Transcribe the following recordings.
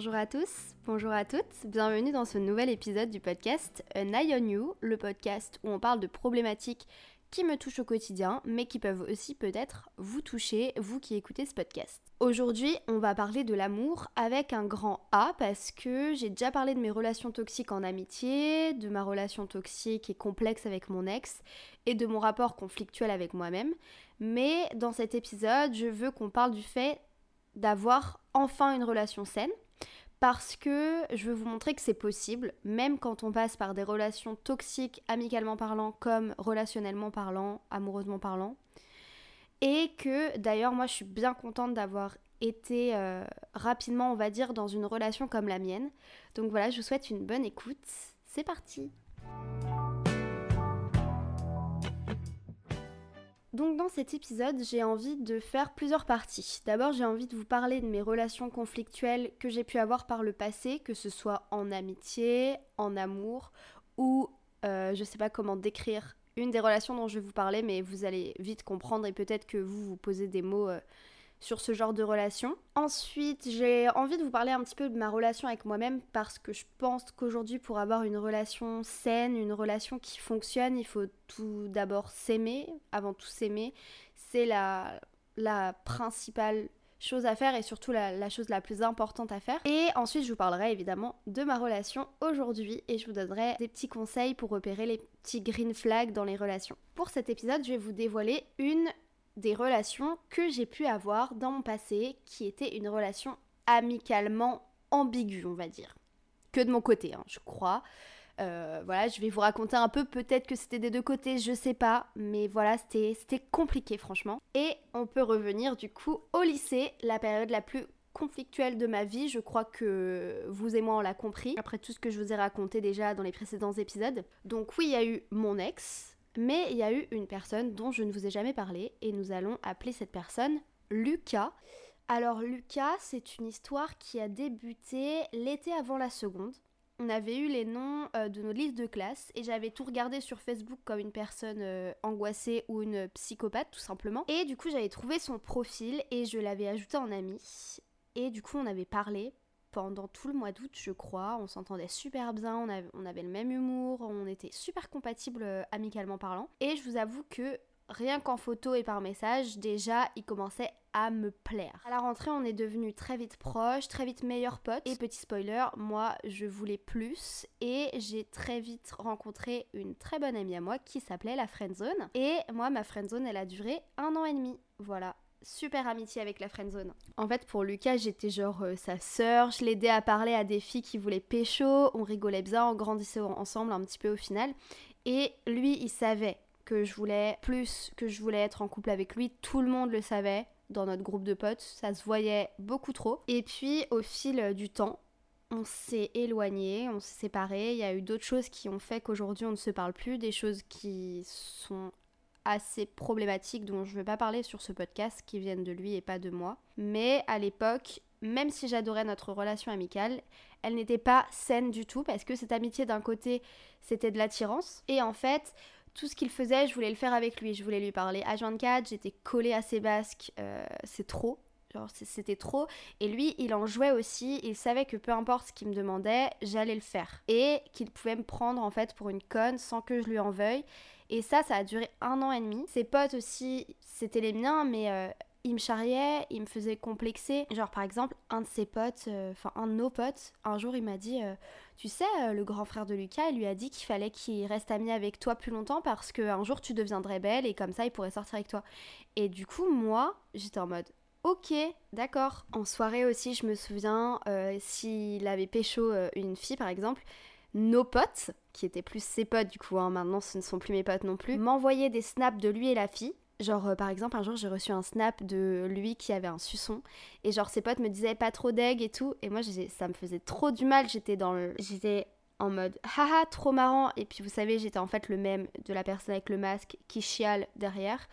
Bonjour à tous, bonjour à toutes, bienvenue dans ce nouvel épisode du podcast An Eye on You, le podcast où on parle de problématiques qui me touchent au quotidien, mais qui peuvent aussi peut-être vous toucher, vous qui écoutez ce podcast. Aujourd'hui, on va parler de l'amour avec un grand A parce que j'ai déjà parlé de mes relations toxiques en amitié, de ma relation toxique et complexe avec mon ex et de mon rapport conflictuel avec moi-même. Mais dans cet épisode, je veux qu'on parle du fait d'avoir enfin une relation saine parce que je veux vous montrer que c'est possible, même quand on passe par des relations toxiques, amicalement parlant, comme relationnellement parlant, amoureusement parlant. Et que d'ailleurs, moi, je suis bien contente d'avoir été euh, rapidement, on va dire, dans une relation comme la mienne. Donc voilà, je vous souhaite une bonne écoute. C'est parti Donc dans cet épisode, j'ai envie de faire plusieurs parties. D'abord, j'ai envie de vous parler de mes relations conflictuelles que j'ai pu avoir par le passé, que ce soit en amitié, en amour ou euh, je sais pas comment décrire une des relations dont je vais vous parler, mais vous allez vite comprendre et peut-être que vous vous posez des mots euh, sur ce genre de relation. Ensuite, j'ai envie de vous parler un petit peu de ma relation avec moi-même parce que je pense qu'aujourd'hui, pour avoir une relation saine, une relation qui fonctionne, il faut tout d'abord s'aimer, avant tout s'aimer. C'est la, principale chose à faire et surtout la, la, chose la plus importante à faire. Et ensuite, je vous parlerai évidemment de ma relation aujourd'hui et je vous donnerai des petits conseils pour repérer les petits green flags dans les relations. Pour cet épisode, je vais vous dévoiler une des relations que j'ai pu avoir dans mon passé qui était une relation amicalement ambiguë, on va dire. Que de mon côté, hein, je crois. Euh, voilà, je vais vous raconter un peu, peut-être que c'était des deux côtés, je sais pas, mais voilà, c'était compliqué franchement. Et on peut revenir du coup au lycée, la période la plus conflictuelle de ma vie, je crois que vous et moi on l'a compris, après tout ce que je vous ai raconté déjà dans les précédents épisodes. Donc oui, il y a eu mon ex, mais il y a eu une personne dont je ne vous ai jamais parlé et nous allons appeler cette personne Lucas. Alors Lucas, c'est une histoire qui a débuté l'été avant la seconde. On avait eu les noms euh, de nos listes de classe et j'avais tout regardé sur Facebook comme une personne euh, angoissée ou une psychopathe tout simplement. Et du coup j'avais trouvé son profil et je l'avais ajouté en ami. Et du coup on avait parlé pendant tout le mois d'août, je crois. On s'entendait super bien, on avait, le même humour, on était super compatibles euh, amicalement parlant. Et je vous avoue que rien qu'en photo et par message, déjà, il commençait à me plaire. À la rentrée, on est devenus très vite proches, très vite meilleurs potes. Et petit spoiler, moi, je voulais plus. Et j'ai très vite rencontré une très bonne amie à moi qui s'appelait la friendzone. Et moi, ma friendzone, elle a duré un an et demi. Voilà, super amitié avec la friendzone. En fait, pour Lucas, j'étais genre euh, sa sœur, je l'aidais à parler à des filles qui voulaient pécho, on rigolait bien, on grandissait ensemble un petit peu au final. Et lui, il savait que je voulais plus, que je voulais être en couple avec lui, tout le monde le savait dans notre groupe de potes, ça se voyait beaucoup trop. Et puis, au fil du temps, on s'est éloigné, on s'est séparés, il y a eu d'autres choses qui ont fait qu'aujourd'hui on ne se parle plus, des choses qui sont assez problématiques dont je ne vais pas parler sur ce podcast qui viennent de lui et pas de moi. Mais à l'époque, même si j'adorais notre relation amicale, elle n'était pas saine du tout parce que cette amitié d'un côté c'était de l'attirance et en fait tout ce qu'il faisait je voulais le faire avec lui, je voulais lui parler H24, j'étais collée à ses basques, euh, c'est trop. Genre c'était trop. Et lui, il en jouait aussi. Il savait que peu importe ce qu'il me demandait, j'allais le faire. Et qu'il pouvait me prendre en fait pour une conne sans que je lui en veuille. Et ça, ça a duré un an et demi. Ses potes aussi, c'était les miens, mais euh, il me charriait, il me faisait complexer. Genre par exemple, un de ses potes, euh, enfin un de nos potes, un jour il m'a dit, euh, tu sais, le grand frère de Lucas, il lui a dit qu'il fallait qu'il reste ami avec toi plus longtemps parce qu'un jour tu deviendrais belle et comme ça il pourrait sortir avec toi. Et du coup, moi, j'étais en mode, Ok, d'accord. En soirée aussi, je me souviens, s'il avait pécho une fille par exemple, nos potes, qui étaient plus ses potes du coup, hein, maintenant ce ne sont plus mes potes non plus, m'envoyaient des snaps de lui et la fille. Genre euh, par exemple un jour j'ai reçu un snap de lui qui avait un suçon. Et genre ses potes me disaient pas trop d'egg et tout. Et moi ça me faisait trop du mal, j'étais dans le... J'étais en mode haha trop marrant. Et puis vous savez j'étais en fait le même de la personne avec le masque qui chiale derrière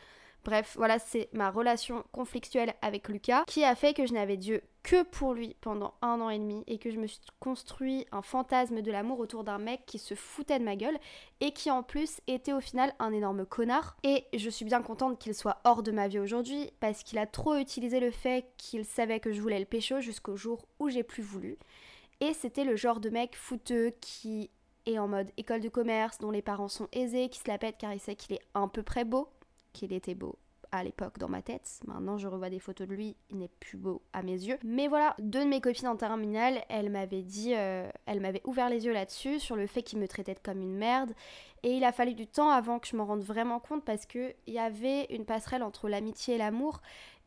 Bref, voilà, c'est ma relation conflictuelle avec Lucas qui a fait que je n'avais Dieu que pour lui pendant un an et demi et que je me suis construit un fantasme de l'amour autour d'un mec qui se foutait de ma gueule et qui en plus était au final un énorme connard. Et je suis bien contente qu'il soit hors de ma vie aujourd'hui parce qu'il a trop utilisé le fait qu'il savait que je voulais le pécho jusqu'au jour où j'ai plus voulu. Et c'était le genre de mec fouteux qui est en mode école de commerce, dont les parents sont aisés, qui se la pète car il sait qu'il est un peu près beau, qu'il était beau à l'époque dans ma tête. Maintenant, je revois des photos de lui, il n'est plus beau à mes yeux. Mais voilà, deux de mes copines en terminale, elles m'avaient dit, euh, elles m'avaient ouvert les yeux là-dessus, sur le fait qu'il me traitait comme une merde. Et il a fallu du temps avant que je m'en rende vraiment compte parce qu'il y avait une passerelle entre l'amitié et l'amour.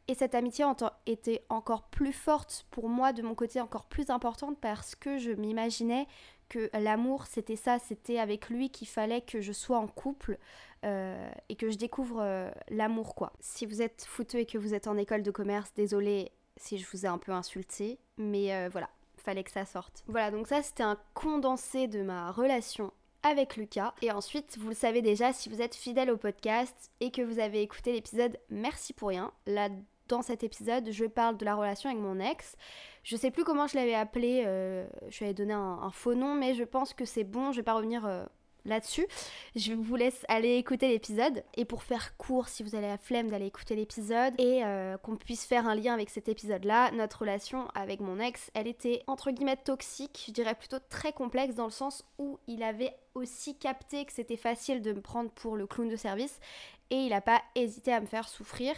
Et cette amitié était encore plus forte pour moi, de mon côté, encore plus importante parce que je m'imaginais que l'amour, c'était ça, c'était avec lui qu'il fallait que je sois en couple euh, et que je découvre euh, l'amour, quoi. Si vous êtes fouteux et que vous êtes en école de commerce, désolé si je vous ai un peu insulté, mais euh, voilà, fallait que ça sorte. Voilà, donc ça, c'était un condensé de ma relation avec Lucas. Et ensuite, vous le savez déjà, si vous êtes fidèle au podcast et que vous avez écouté l'épisode Merci pour rien, là dans cet épisode, je parle de la relation avec mon ex. Je sais plus comment je l'avais appelé, je lui avais donné un, faux nom, mais je pense que c'est bon, je vais pas revenir là-dessus. Je vous laisse aller écouter l'épisode. Et pour faire court, si vous avez la flemme d'aller écouter l'épisode et euh, qu'on puisse faire un lien avec cet épisode-là, notre relation avec mon ex, elle était entre guillemets toxique, je dirais plutôt très complexe dans le sens où il avait aussi capté que c'était facile de me prendre pour le clown de service et il n'a pas hésité à me faire souffrir.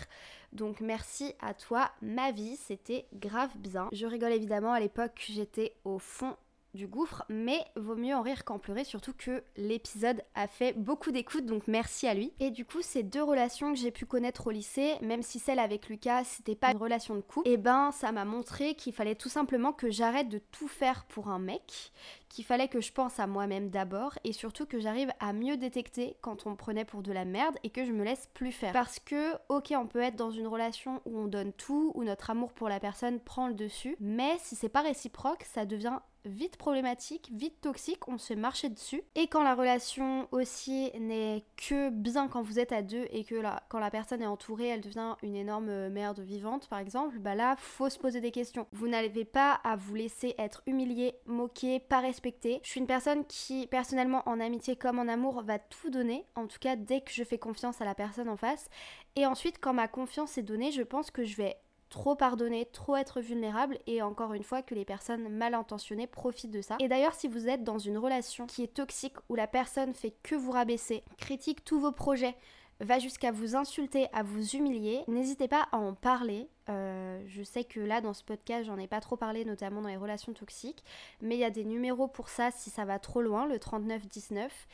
Donc merci à toi, ma vie, c'était grave bien. Je rigole évidemment, à l'époque j'étais au fond du gouffre, mais vaut mieux en rire qu'en pleurer, surtout que l'épisode a fait beaucoup d'écoute, donc merci à lui. Et du coup, ces deux relations que j'ai pu connaître au lycée, même si celle avec Lucas, c'était pas une relation de couple, et eh ben ça m'a montré qu'il fallait tout simplement que j'arrête de tout faire pour un mec, qu'il fallait que je pense à moi-même d'abord, et surtout que j'arrive à mieux détecter quand on me prenait pour de la merde et que je me laisse plus faire. Parce que, ok, on peut être dans une relation où on donne tout, où notre amour pour la personne prend le dessus, mais si c'est pas réciproque, ça devient vite problématique, vite toxique, on se fait marcher dessus. Et quand la relation aussi n'est que bien quand vous êtes à deux et que là, quand la personne est entourée, elle devient une énorme merde vivante par exemple, bah là, faut se poser des questions. Vous n'avez pas à vous laisser être humilié, moqué, pas respecté. Je suis une personne qui, personnellement, en amitié comme en amour, va tout donner, en tout cas dès que je fais confiance à la personne en face. Et ensuite, quand ma confiance est donnée, je pense que je vais trop pardonner, trop être vulnérable et encore une fois que les personnes mal intentionnées profitent de ça. Et d'ailleurs si vous êtes dans une relation qui est toxique où la personne fait que vous rabaisser, critique tous vos projets, va jusqu'à vous insulter, à vous humilier, n'hésitez pas à en parler. Euh, je sais que là dans ce podcast j'en ai pas trop parlé, notamment dans les relations toxiques, mais il y a des numéros pour ça si ça va trop loin, le 3919.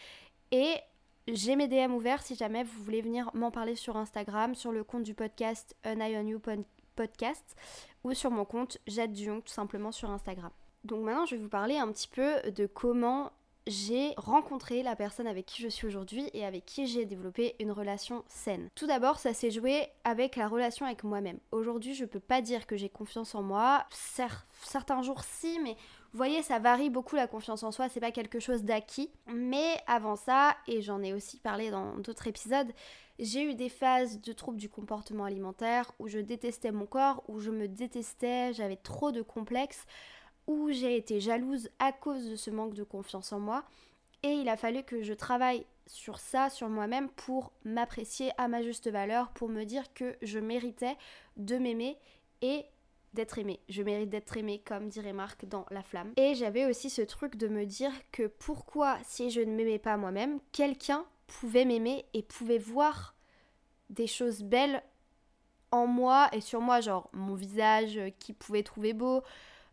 Et j'ai mes DM ouverts si jamais vous voulez venir m'en parler sur Instagram, sur le compte du podcast An Eye You podcast ou sur mon compte Jade tout simplement sur Instagram. Donc maintenant je vais vous parler un petit peu de comment j'ai rencontré la personne avec qui je suis aujourd'hui et avec qui j'ai développé une relation saine. Tout d'abord, ça s'est joué avec la relation avec moi-même. Aujourd'hui, je peux pas dire que j'ai confiance en moi. certains jours, si, mais vous voyez, ça varie beaucoup la confiance en soi, c'est pas quelque chose d'acquis. Mais avant ça, et j'en ai aussi parlé dans d'autres épisodes, j'ai eu des phases de troubles du comportement alimentaire où je détestais mon corps, où je me détestais, j'avais trop de complexes, où j'ai été jalouse à cause de ce manque de confiance en moi. Et il a fallu que je travaille sur ça, sur moi-même, pour m'apprécier à ma juste valeur, pour me dire que je méritais de m'aimer et d'être aimée. Je mérite d'être aimée, comme dirait Marc dans La Flamme. Et j'avais aussi ce truc de me dire que pourquoi, si je ne m'aimais pas moi-même, quelqu'un pouvait m'aimer et pouvait voir des choses belles en moi et sur moi, genre mon visage qui pouvait trouver beau,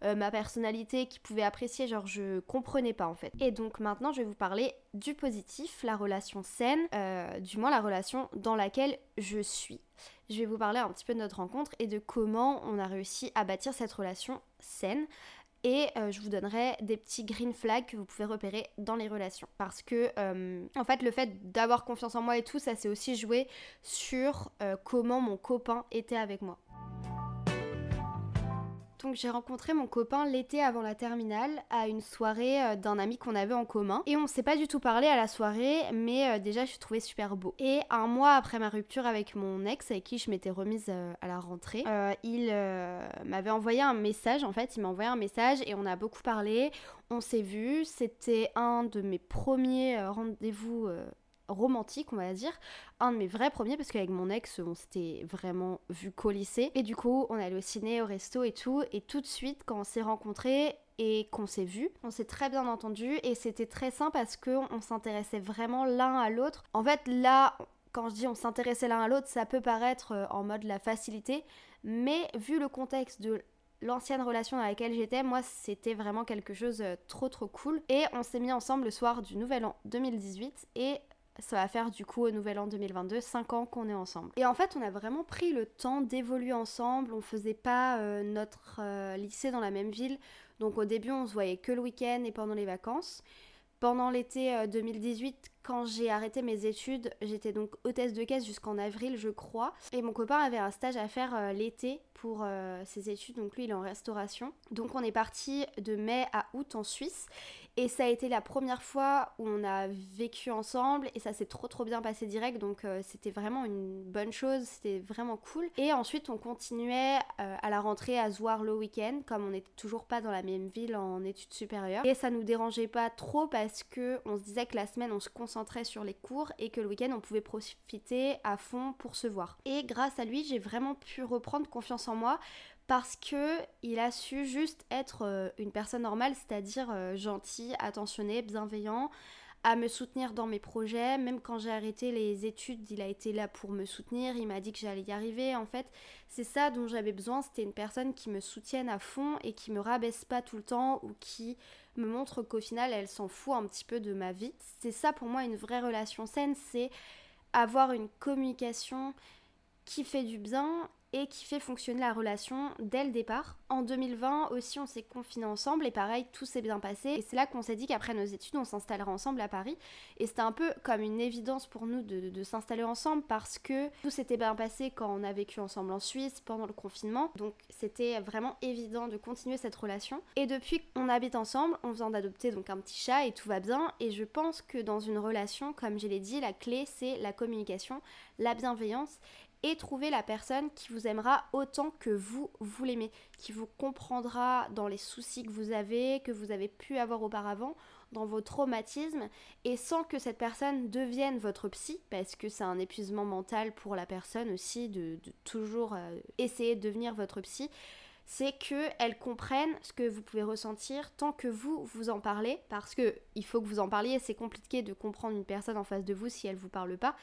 euh, ma personnalité qui pouvait apprécier, genre je comprenais pas en fait. Et donc maintenant je vais vous parler du positif, la relation saine, euh, du moins la relation dans laquelle je suis. Je vais vous parler un petit peu de notre rencontre et de comment on a réussi à bâtir cette relation saine et euh, je vous donnerai des petits green flags que vous pouvez repérer dans les relations. Parce que, en fait, le fait d'avoir confiance en moi et tout, ça s'est aussi joué sur comment mon copain était avec moi. Donc j'ai rencontré mon copain l'été avant la terminale à une soirée euh, d'un ami qu'on avait en commun. Et on s'est pas du tout parlé à la soirée, mais euh, déjà je suis trouvée super beau. Et un mois après ma rupture avec mon ex, avec qui je m'étais remise euh, à la rentrée, il m'avait envoyé un message, en fait, il m'a envoyé un message et on a beaucoup parlé. On s'est vu, c'était un de mes premiers rendez-vous romantique, on va dire. Un de mes vrais premiers, parce qu'avec mon ex, on s'était vraiment vu qu'au lycée. Et du coup, on allait au ciné, au resto et tout. Et tout de suite, quand on s'est rencontrés et qu'on s'est vu, on s'est très bien entendu. Et c'était très simple parce qu'on s'intéressait vraiment l'un à l'autre. En fait, là, quand je dis on s'intéressait l'un à l'autre, ça peut paraître euh, en mode la facilité. Mais vu le contexte de l'ancienne relation dans laquelle j'étais, moi c'était vraiment quelque chose de euh, trop trop cool. Et on s'est mis ensemble le soir du nouvel an 2018 et ça va faire du coup au nouvel an 2022 5 ans qu'on est ensemble. Et en fait, on a vraiment pris le temps d'évoluer ensemble. On faisait pas euh, notre euh, lycée dans la même ville. Donc au début, on se voyait que le week-end et pendant les vacances. Pendant l'été 2018, euh, quand j'ai arrêté mes études, j'étais donc hôtesse de caisse jusqu'en avril, je crois. Et mon copain avait un stage à faire l'été pour ses études, donc lui il est en restauration. Donc on est parti de mai à août en Suisse. Et ça a été la première fois où on a vécu ensemble et ça s'est trop trop bien passé direct donc euh, c'était vraiment une bonne chose, c'était vraiment cool. Et ensuite on continuait euh, à la rentrée à se voir le week-end comme on n'était toujours pas dans la même ville en études supérieures. Et ça nous dérangeait pas trop parce que on se disait que la semaine on se concentrait sur les cours et que le week-end on pouvait profiter à fond pour se voir. Et grâce à lui j'ai vraiment pu reprendre confiance en moi parce que il a su juste être euh, une personne normale, c'est-à-dire euh, gentil, attentionné, bienveillant, à me soutenir dans mes projets. Même quand j'ai arrêté les études, il a été là pour me soutenir. Il m'a dit que j'allais y arriver. En fait, c'est ça dont j'avais besoin. C'était une personne qui me soutienne à fond et qui me rabaisse pas tout le temps ou qui me montre qu'au final, elle s'en fout un petit peu de ma vie. C'est ça pour moi une vraie relation saine. C'est avoir une communication qui fait du bien et qui fait fonctionner la relation dès le départ. En 2020 aussi, on s'est confinés ensemble et pareil, tout s'est bien passé. Et c'est là qu'on s'est dit qu'après nos études, on s'installerait ensemble à Paris. Et c'était un peu comme une évidence pour nous de, s'installer ensemble parce que tout s'était bien passé quand on a vécu ensemble en Suisse pendant le confinement. Donc c'était vraiment évident de continuer cette relation. Et depuis qu'on habite ensemble, on vient d'adopter donc un petit chat et tout va bien. Et je pense que dans une relation, comme je l'ai dit, la clé c'est la communication, la bienveillance et trouver la personne qui vous aimera autant que vous, vous l'aimez, qui vous comprendra dans les soucis que vous avez, que vous avez pu avoir auparavant, dans vos traumatismes, et sans que cette personne devienne votre psy, parce que c'est un épuisement mental pour la personne aussi de, toujours euh, essayer de devenir votre psy c'est qu'elle comprenne ce que vous pouvez ressentir tant que vous vous en parlez parce que il faut que vous en parliez c'est compliqué de comprendre une personne en face de vous si elle vous parle pas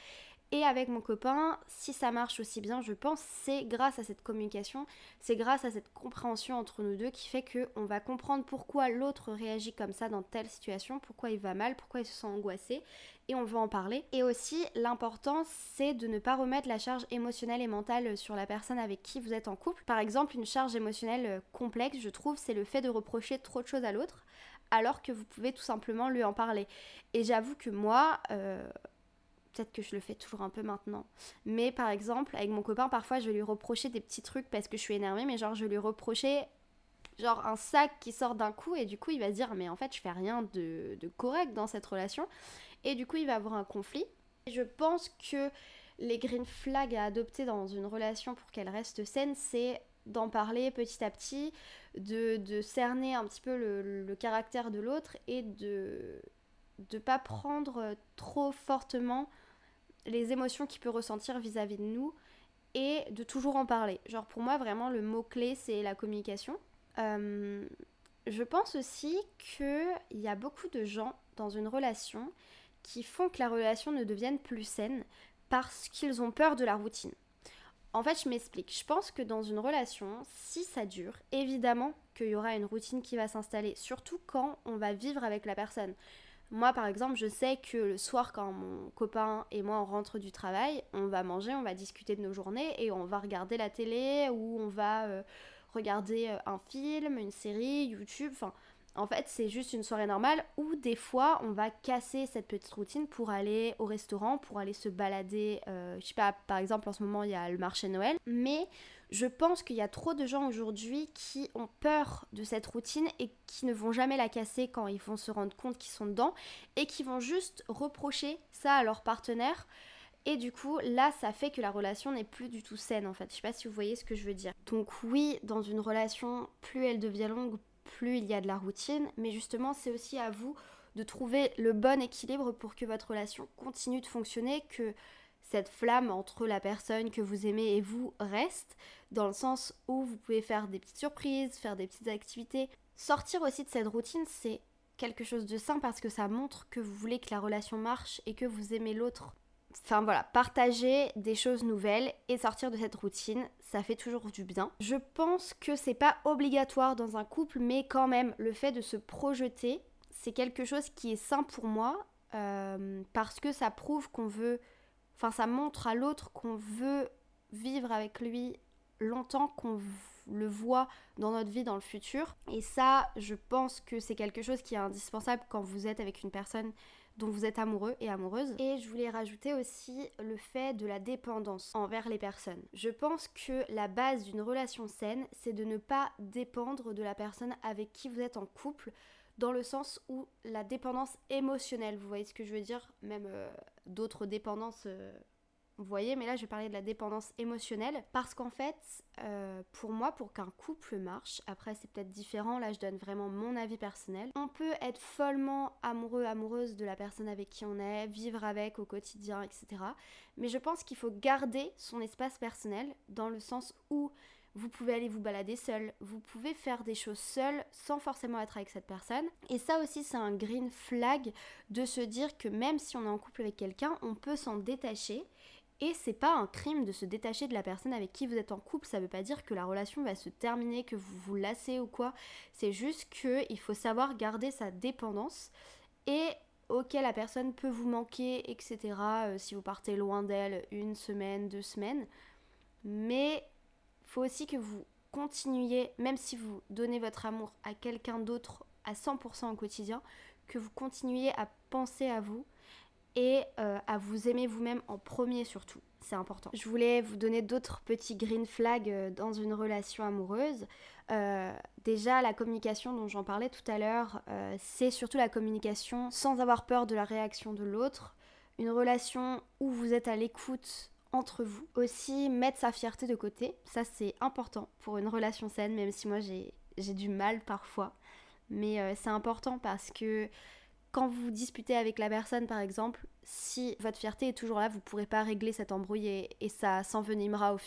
et avec mon copain, si ça marche aussi bien, je pense, c'est grâce à cette communication, c'est grâce à cette compréhension entre nous deux qui fait qu'on va comprendre pourquoi l'autre réagit comme ça dans telle situation, pourquoi il va mal, pourquoi il se sent angoissé, et on va en parler. Et aussi, l'important, c'est de ne pas remettre la charge émotionnelle et mentale sur la personne avec qui vous êtes en couple. Par exemple, une charge émotionnelle complexe, je trouve, c'est le fait de reprocher trop de choses à l'autre alors que vous pouvez tout simplement lui en parler. Et j'avoue que moi, euh, peut-être que je le fais toujours un peu maintenant. Mais par exemple, avec mon copain, parfois je vais lui reprocher des petits trucs parce que je suis énervée, mais genre je vais lui reprocher genre un sac qui sort d'un coup et du coup il va se dire mais en fait je fais rien de, correct dans cette relation et du coup il va avoir un conflit. je pense que les green flags à adopter dans une relation pour qu'elle reste saine, c'est d'en parler petit à petit, de, cerner un petit peu le, le caractère de l'autre et de ne pas prendre trop fortement les émotions qu'il peut ressentir vis-à-vis de nous et de toujours en parler. Genre pour moi vraiment le mot-clé c'est la communication. Euh, je pense aussi qu'il y a beaucoup de gens dans une relation qui font que la relation ne devienne plus saine parce qu'ils ont peur de la routine. En fait, je m'explique. Je pense que dans une relation, si ça dure, évidemment qu'il y aura une routine qui va s'installer, surtout quand on va vivre avec la personne. Moi, par exemple, je sais que le soir, quand mon copain et moi on rentre du travail, on va manger, on va discuter de nos journées et on va regarder la télé ou on va euh, regarder euh, un film, une série, YouTube. Enfin, en fait, c'est juste une soirée normale où des fois on va casser cette petite routine pour aller au restaurant, pour aller se balader. Euh, je sais pas, par exemple, en ce moment il y a le marché Noël, mais Je pense qu'il y a trop de gens aujourd'hui qui ont peur de cette routine et qui ne vont jamais la casser quand ils vont se rendre compte qu'ils sont dedans et qui vont juste reprocher ça à leur partenaire. Et du coup, là, ça fait que la relation n'est plus du tout saine en fait. Je sais pas si vous voyez ce que je veux dire. Donc oui, dans une relation, plus elle devient longue, plus il y a de la routine. Mais justement, c'est aussi à vous de trouver le bon équilibre pour que votre relation continue de fonctionner, que cette flamme entre la personne que vous aimez et vous reste, dans le sens où vous pouvez faire des petites surprises, faire des petites activités. Sortir aussi de cette routine, c'est quelque chose de sain parce que ça montre que vous voulez que la relation marche et que vous aimez l'autre. Enfin voilà, partager des choses nouvelles et sortir de cette routine, ça fait toujours du bien. Je pense que c'est pas obligatoire dans un couple, mais quand même, le fait de se projeter, c'est quelque chose qui est sain pour moi euh, parce que ça prouve qu'on veut Enfin, ça montre à l'autre qu'on veut vivre avec lui longtemps, qu'on le voit dans notre vie dans le futur. Et ça, je pense que c'est quelque chose qui est indispensable quand vous êtes avec une personne dont vous êtes amoureux et amoureuse. Et je voulais rajouter aussi le fait de la dépendance envers les personnes. Je pense que la base d'une relation saine, c'est de ne pas dépendre de la personne avec qui vous êtes en couple dans le sens où la dépendance émotionnelle, vous voyez ce que je veux dire? Même euh, d'autres dépendances, euh, vous voyez, mais là je vais parler de la dépendance émotionnelle parce qu'en fait, euh, pour moi, pour qu'un couple marche, après c'est peut-être différent, là je donne vraiment mon avis personnel, on peut être follement amoureux, amoureuse de la personne avec qui on est, vivre avec au quotidien, etc. Mais je pense qu'il faut garder son espace personnel dans le sens où vous pouvez aller vous balader seul, vous pouvez faire des choses seul sans forcément être avec cette personne. Et ça aussi, c'est un green flag de se dire que même si on est en couple avec quelqu'un, on peut s'en détacher. Et c'est pas un crime de se détacher de la personne avec qui vous êtes en couple, ça veut pas dire que la relation va se terminer, que vous vous lassez ou quoi. C'est juste qu'il faut savoir garder sa dépendance et ok la personne peut vous manquer, etc. Euh, si vous partez loin d'elle une semaine, deux semaines. Mais faut aussi que vous continuiez, même si vous donnez votre amour à quelqu'un d'autre à 100% au quotidien, que vous continuiez à penser à vous et euh, à vous aimer vous-même en premier surtout. C'est important. Je voulais vous donner d'autres petits green flags euh, dans une relation amoureuse. Euh, déjà, la communication dont j'en parlais tout à l'heure, c'est surtout la communication sans avoir peur de la réaction de l'autre. Une relation où vous êtes à l'écoute entre vous. Aussi, mettre sa fierté de côté, ça c'est important pour une relation saine, même si moi j'ai du mal parfois. Mais c'est important parce que quand vous disputez avec la personne, par exemple, si votre fierté est toujours là, vous ne pourrez pas régler cette embrouille et, ça s'envenimera au,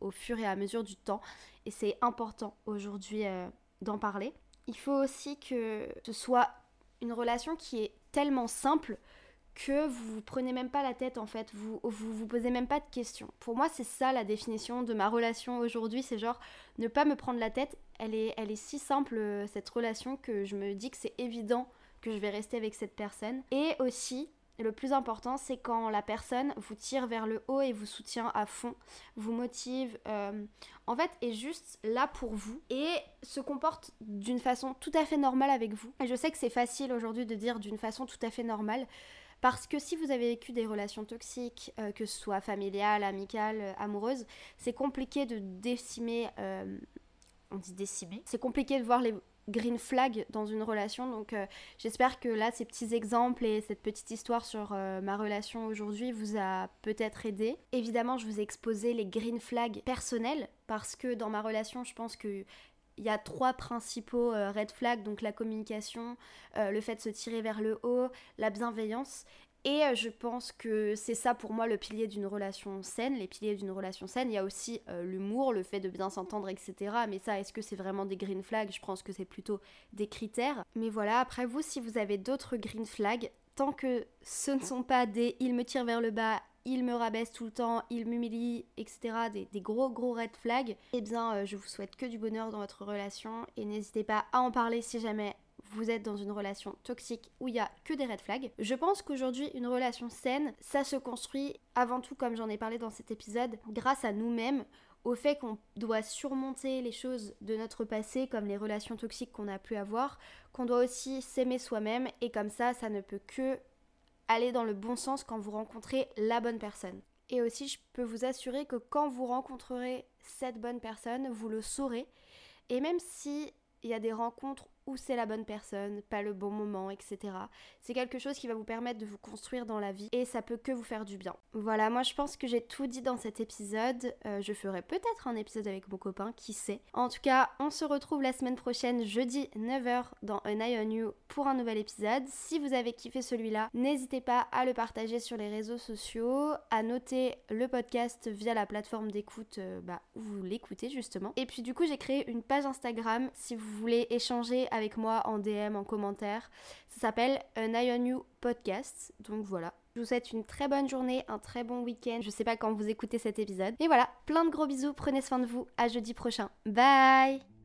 au, fur et à mesure du temps. Et c'est important aujourd'hui euh, d'en parler. Il faut aussi que ce soit une relation qui est tellement simple que vous vous prenez même pas la tête en fait, vous, vous vous posez même pas de questions. Pour moi, c'est ça la définition de ma relation aujourd'hui, c'est genre ne pas me prendre la tête. Elle est, elle est si simple euh, cette relation que je me dis que c'est évident que je vais rester avec cette personne. Et aussi, le plus important, c'est quand la personne vous tire vers le haut et vous soutient à fond, vous motive, euh, en fait, est juste là pour vous et se comporte d'une façon tout à fait normale avec vous. Et je sais que c'est facile aujourd'hui de dire d'une façon tout à fait normale, parce que si vous avez vécu des relations toxiques, euh, que ce soit familiales, amicales, euh, amoureuses, c'est compliqué de décimer. Euh, on dit décimer. C'est compliqué de voir les green flags dans une relation. Donc j'espère que là, ces petits exemples et cette petite histoire sur ma relation aujourd'hui vous a peut-être aidé. Évidemment, je vous ai exposé les green flags personnels parce que dans ma relation, je pense que il y a trois principaux euh, red flags, donc la communication, euh, le fait de se tirer vers le haut, la bienveillance. Et euh, je pense que c'est ça pour moi le pilier d'une relation saine, les piliers d'une relation saine. Il y a aussi l'humour, le fait de bien s'entendre, etc. Mais ça, est-ce que c'est vraiment des green flags? Je pense que c'est plutôt des critères. Mais voilà, après vous, si vous avez d'autres green flags, tant que ce ne sont pas des il me tire vers le bas, il me rabaisse tout le temps, il m'humilie, etc., des, gros gros red flags, eh bien euh, je vous souhaite que du bonheur dans votre relation et n'hésitez pas à en parler si jamais vous êtes dans une relation toxique où il y a que des red flags. Je pense qu'aujourd'hui une relation saine, ça se construit avant tout comme j'en ai parlé dans cet épisode, grâce à nous-mêmes, au fait qu'on doit surmonter les choses de notre passé comme les relations toxiques qu'on a pu avoir, qu'on doit aussi s'aimer soi-même et comme ça ça ne peut que aller dans le bon sens quand vous rencontrez la bonne personne. Et aussi, je peux vous assurer que quand vous rencontrerez cette bonne personne, vous le saurez. Et même si y a des rencontres où c'est la bonne personne, pas le bon moment, etc. C'est quelque chose qui va vous permettre de vous construire dans la vie et ça peut que vous faire du bien. Voilà, moi je pense que j'ai tout dit dans cet épisode. Euh, je ferai peut-être un épisode avec mon copain, qui sait. En tout cas, on se retrouve la semaine prochaine, jeudi 9h, dans An Eye on You pour un nouvel épisode. Si vous avez kiffé celui-là, n'hésitez pas à le partager sur les réseaux sociaux, à noter le podcast via la plateforme d'écoute euh, bah, où vous l'écoutez justement. Et puis du coup, j'ai créé une page Instagram si vous voulez échanger avec moi en DM, en commentaire. Ça s'appelle An Eye You Podcast. Donc voilà. Je vous souhaite une très bonne journée, un très bon week-end. Je sais pas quand vous écoutez cet épisode. Et voilà, plein de gros bisous, prenez soin de vous. À jeudi prochain. Bye